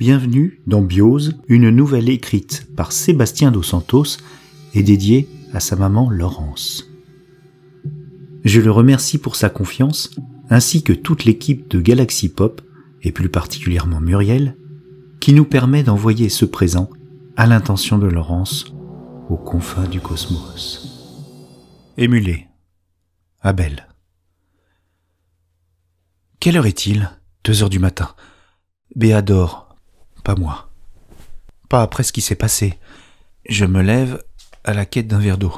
Bienvenue dans Biose, une nouvelle écrite par Sébastien Dos Santos et dédiée à sa maman Laurence. Je le remercie pour sa confiance, ainsi que toute l'équipe de Galaxy Pop, et plus particulièrement Muriel, qui nous permet d'envoyer ce présent à l'intention de Laurence aux confins du cosmos. Émulé. Abel. Quelle heure est-il? Deux heures du matin. Béa dort. Pas moi. Pas après ce qui s'est passé. Je me lève à la quête d'un verre d'eau.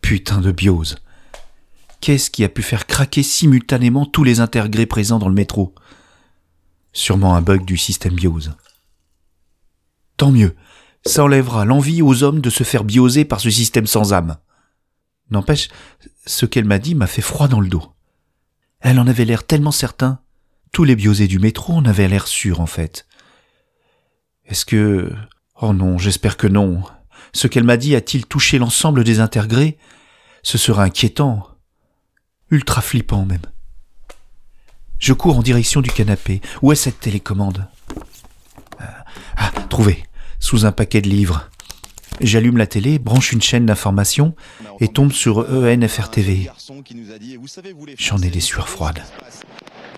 Putain de biose. Qu'est-ce qui a pu faire craquer simultanément tous les intergrés présents dans le métro? Sûrement un bug du système biose. Tant mieux, ça enlèvera l'envie aux hommes de se faire bioser par ce système sans âme. N'empêche, ce qu'elle m'a dit m'a fait froid dans le dos. Elle en avait l'air tellement certain. Tous les biosés du métro en avaient l'air sûrs, en fait. Est-ce que... Oh non, j'espère que non. Ce qu'elle m'a dit a-t-il touché l'ensemble des intergrés Ce sera inquiétant. Ultra flippant même. Je cours en direction du canapé. Où est cette télécommande? Ah, ah trouvé. Sous un paquet de livres. J'allume la télé, branche une chaîne d'information et tombe sur ENFR TV. J'en ai des sueurs froides.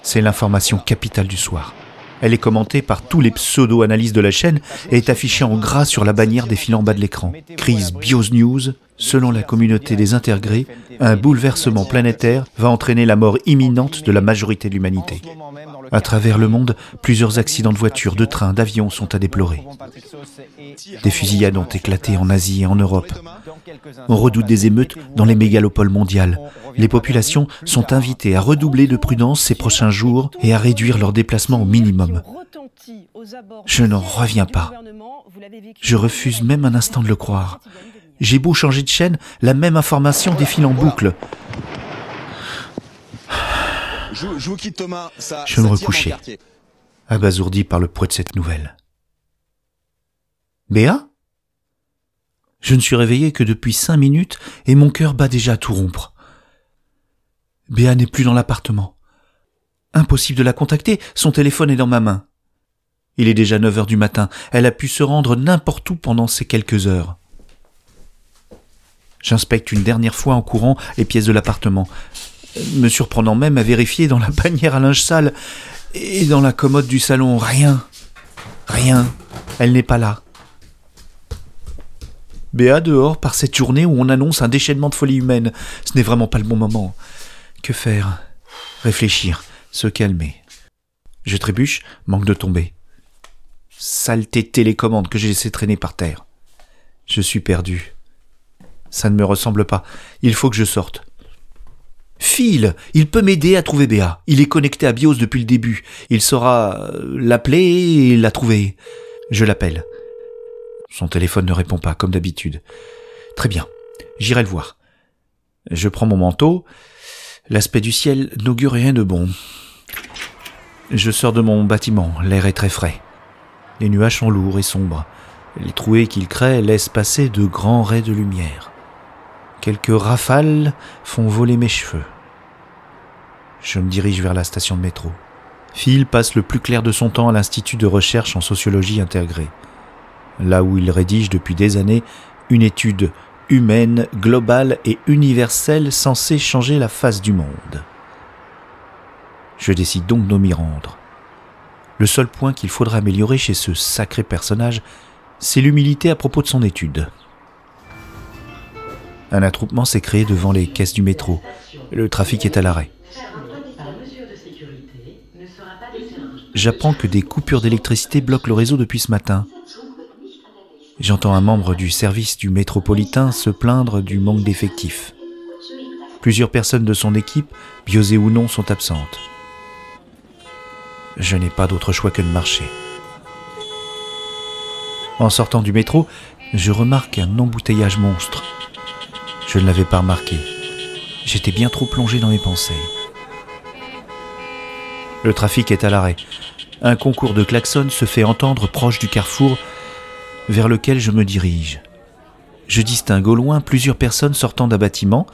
C'est l'information capitale du soir. Elle est commentée par tous les pseudo-analystes de la chaîne et est affichée en gras sur la bannière défilant en bas de l'écran. Crise Bios News, selon la communauté des intégrés, un bouleversement planétaire va entraîner la mort imminente de la majorité de l'humanité. À travers le monde, plusieurs accidents de voitures, de trains, d'avions sont à déplorer. Des fusillades ont éclaté en Asie et en Europe. On redoute des émeutes dans les mégalopoles mondiales. Les populations sont invitées à redoubler de prudence ces prochains jours et à réduire leurs déplacements au minimum. Je n'en reviens pas. Je refuse même un instant de le croire. J'ai beau changer de chaîne, la même information défile en boucle. Je, me recouchais, abasourdi par le poids de cette nouvelle. Béa? Je ne suis réveillé que depuis cinq minutes et mon cœur bat déjà à tout rompre. Béa n'est plus dans l'appartement. Impossible de la contacter, son téléphone est dans ma main. Il est déjà neuf heures du matin, elle a pu se rendre n'importe où pendant ces quelques heures. J'inspecte une dernière fois en courant les pièces de l'appartement, me surprenant même à vérifier dans la bannière à linge sale et dans la commode du salon. Rien. Rien. Elle n'est pas là. Béa dehors par cette journée où on annonce un déchaînement de folie humaine. Ce n'est vraiment pas le bon moment. Que faire? Réfléchir, se calmer. Je trébuche, manque de tomber. Saleté télécommande que j'ai laissé traîner par terre. Je suis perdu. Ça ne me ressemble pas. Il faut que je sorte. Phil, il peut m'aider à trouver Béa. Il est connecté à BIOS depuis le début. Il saura euh, l'appeler et la trouver. Je l'appelle. Son téléphone ne répond pas, comme d'habitude. Très bien. J'irai le voir. Je prends mon manteau. L'aspect du ciel n'augure rien de bon. Je sors de mon bâtiment. L'air est très frais. Les nuages sont lourds et sombres. Les trouées qu'ils créent laissent passer de grands raies de lumière. Quelques rafales font voler mes cheveux. Je me dirige vers la station de métro. Phil passe le plus clair de son temps à l'Institut de recherche en sociologie intégrée, là où il rédige depuis des années une étude humaine, globale et universelle censée changer la face du monde. Je décide donc de m'y rendre. Le seul point qu'il faudra améliorer chez ce sacré personnage, c'est l'humilité à propos de son étude. Un attroupement s'est créé devant les caisses du métro. Le trafic est à l'arrêt. J'apprends que des coupures d'électricité bloquent le réseau depuis ce matin. J'entends un membre du service du métropolitain se plaindre du manque d'effectifs. Plusieurs personnes de son équipe, biosées ou non, sont absentes. Je n'ai pas d'autre choix que de marcher. En sortant du métro, je remarque un embouteillage monstre. Je ne l'avais pas remarqué. J'étais bien trop plongé dans mes pensées. Le trafic est à l'arrêt. Un concours de klaxons se fait entendre proche du carrefour vers lequel je me dirige. Je distingue au loin plusieurs personnes sortant d'un bâtiment,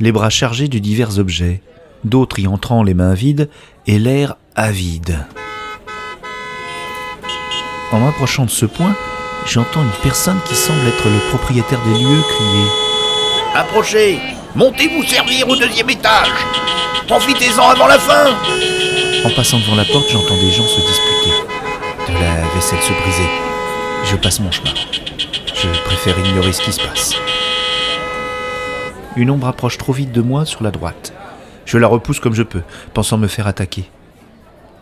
les bras chargés de divers objets, d'autres y entrant les mains vides et l'air avide. En m'approchant de ce point, j'entends une personne qui semble être le propriétaire des lieux crier Approchez Montez vous servir au deuxième étage Profitez-en avant la fin En passant devant la porte, j'entends des gens se disputer. De la vaisselle se briser. Je passe mon chemin. Je préfère ignorer ce qui se passe. Une ombre approche trop vite de moi sur la droite. Je la repousse comme je peux, pensant me faire attaquer.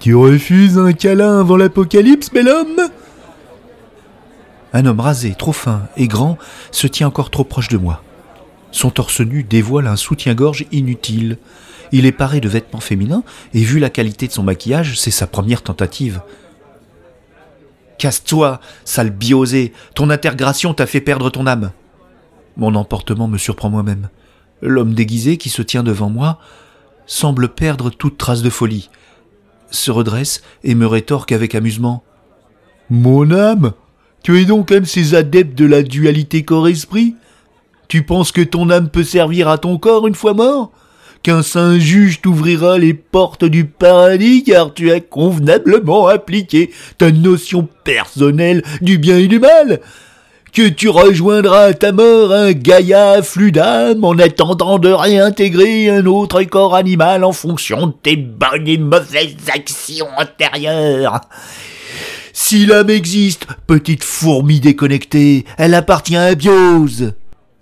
Tu refuses un câlin avant l'apocalypse, bel homme? Un homme rasé, trop fin et grand, se tient encore trop proche de moi. Son torse nu dévoile un soutien-gorge inutile. Il est paré de vêtements féminins, et vu la qualité de son maquillage, c'est sa première tentative. Casse-toi, sale biosé, ton intégration t'a fait perdre ton âme. Mon emportement me surprend moi-même. L'homme déguisé qui se tient devant moi semble perdre toute trace de folie, se redresse et me rétorque avec amusement. Mon âme? Tu es donc un de ces adeptes de la dualité corps-esprit? Tu penses que ton âme peut servir à ton corps une fois mort? Qu'un saint juge t'ouvrira les portes du paradis car tu as convenablement appliqué ta notion personnelle du bien et du mal que tu rejoindras à ta mort un Gaïa flux d'âme en attendant de réintégrer un autre corps animal en fonction de tes bonnes et mauvaises actions antérieures. Si l'âme existe, petite fourmi déconnectée, elle appartient à Biose.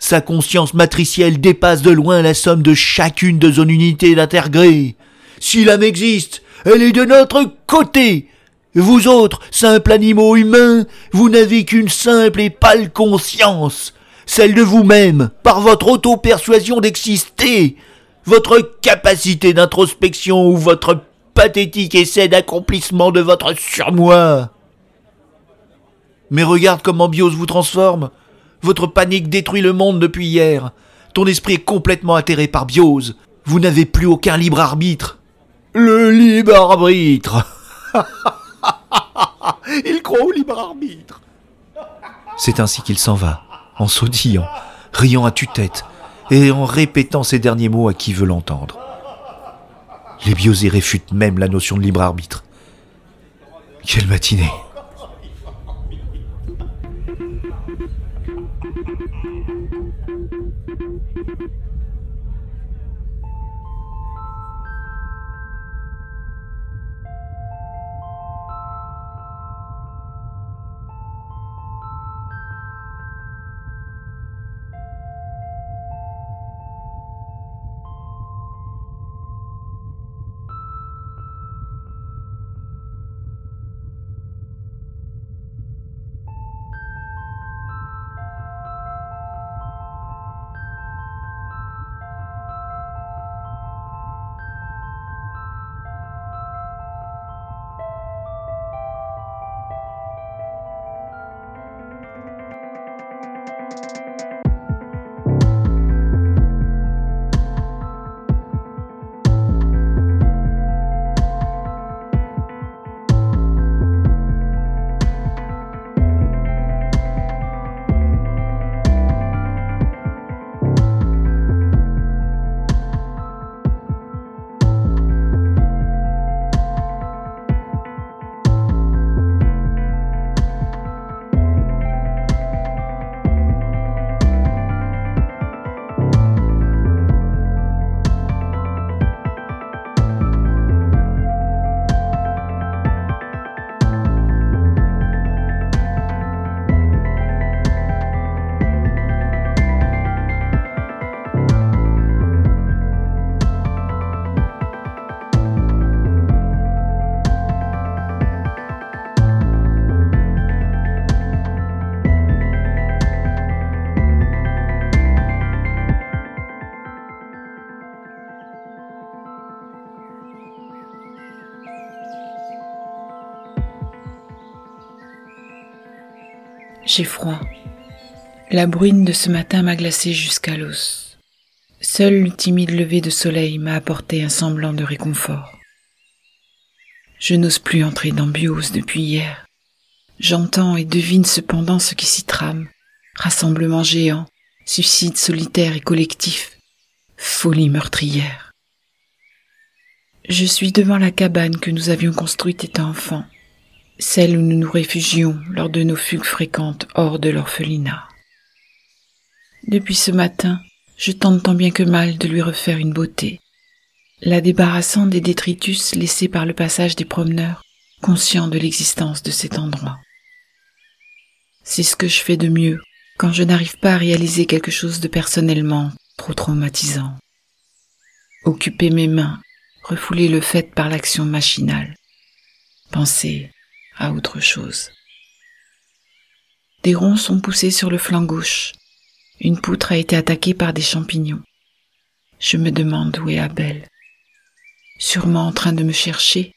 Sa conscience matricielle dépasse de loin la somme de chacune de son unité d'intergré. Si l'âme existe, elle est de notre côté, vous autres, simples animaux humains, vous n'avez qu'une simple et pâle conscience, celle de vous-même, par votre auto-persuasion d'exister, votre capacité d'introspection ou votre pathétique essai d'accomplissement de votre surmoi. Mais regarde comment Bios vous transforme. Votre panique détruit le monde depuis hier. Ton esprit est complètement atterré par Bios. Vous n'avez plus aucun libre arbitre. Le libre arbitre Il croit au libre arbitre. C'est ainsi qu'il s'en va, en sautillant, riant à tue-tête, et en répétant ces derniers mots à qui veut l'entendre. Les biosés réfutent même la notion de libre arbitre. Quelle matinée J'ai froid. La bruine de ce matin m'a glacé jusqu'à l'os. Seul le timide lever de soleil m'a apporté un semblant de réconfort. Je n'ose plus entrer dans Bios depuis hier. J'entends et devine cependant ce qui s'y trame. Rassemblement géant, suicide solitaire et collectif, folie meurtrière. Je suis devant la cabane que nous avions construite étant enfant. Celle où nous nous réfugions lors de nos fugues fréquentes hors de l'orphelinat. Depuis ce matin, je tente tant bien que mal de lui refaire une beauté, la débarrassant des détritus laissés par le passage des promeneurs, conscients de l'existence de cet endroit. C'est ce que je fais de mieux quand je n'arrive pas à réaliser quelque chose de personnellement trop traumatisant. Occuper mes mains, refouler le fait par l'action machinale, penser à autre chose. Des ronds sont poussés sur le flanc gauche. Une poutre a été attaquée par des champignons. Je me demande où est Abel. Sûrement en train de me chercher.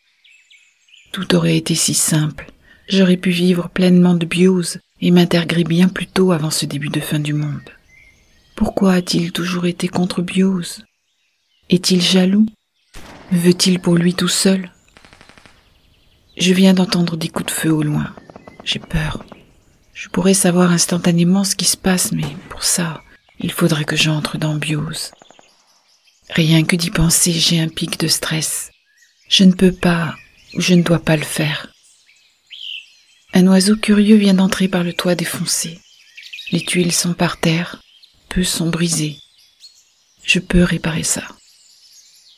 Tout aurait été si simple. J'aurais pu vivre pleinement de biose et m'intégrer bien plus tôt avant ce début de fin du monde. Pourquoi a-t-il toujours été contre biose? Est-il jaloux? Veut-il pour lui tout seul? Je viens d'entendre des coups de feu au loin. J'ai peur. Je pourrais savoir instantanément ce qui se passe, mais pour ça, il faudrait que j'entre dans biose. Rien que d'y penser, j'ai un pic de stress. Je ne peux pas, ou je ne dois pas le faire. Un oiseau curieux vient d'entrer par le toit défoncé. Les tuiles sont par terre, peu sont brisées. Je peux réparer ça.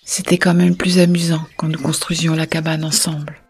C'était quand même plus amusant quand nous construisions la cabane ensemble.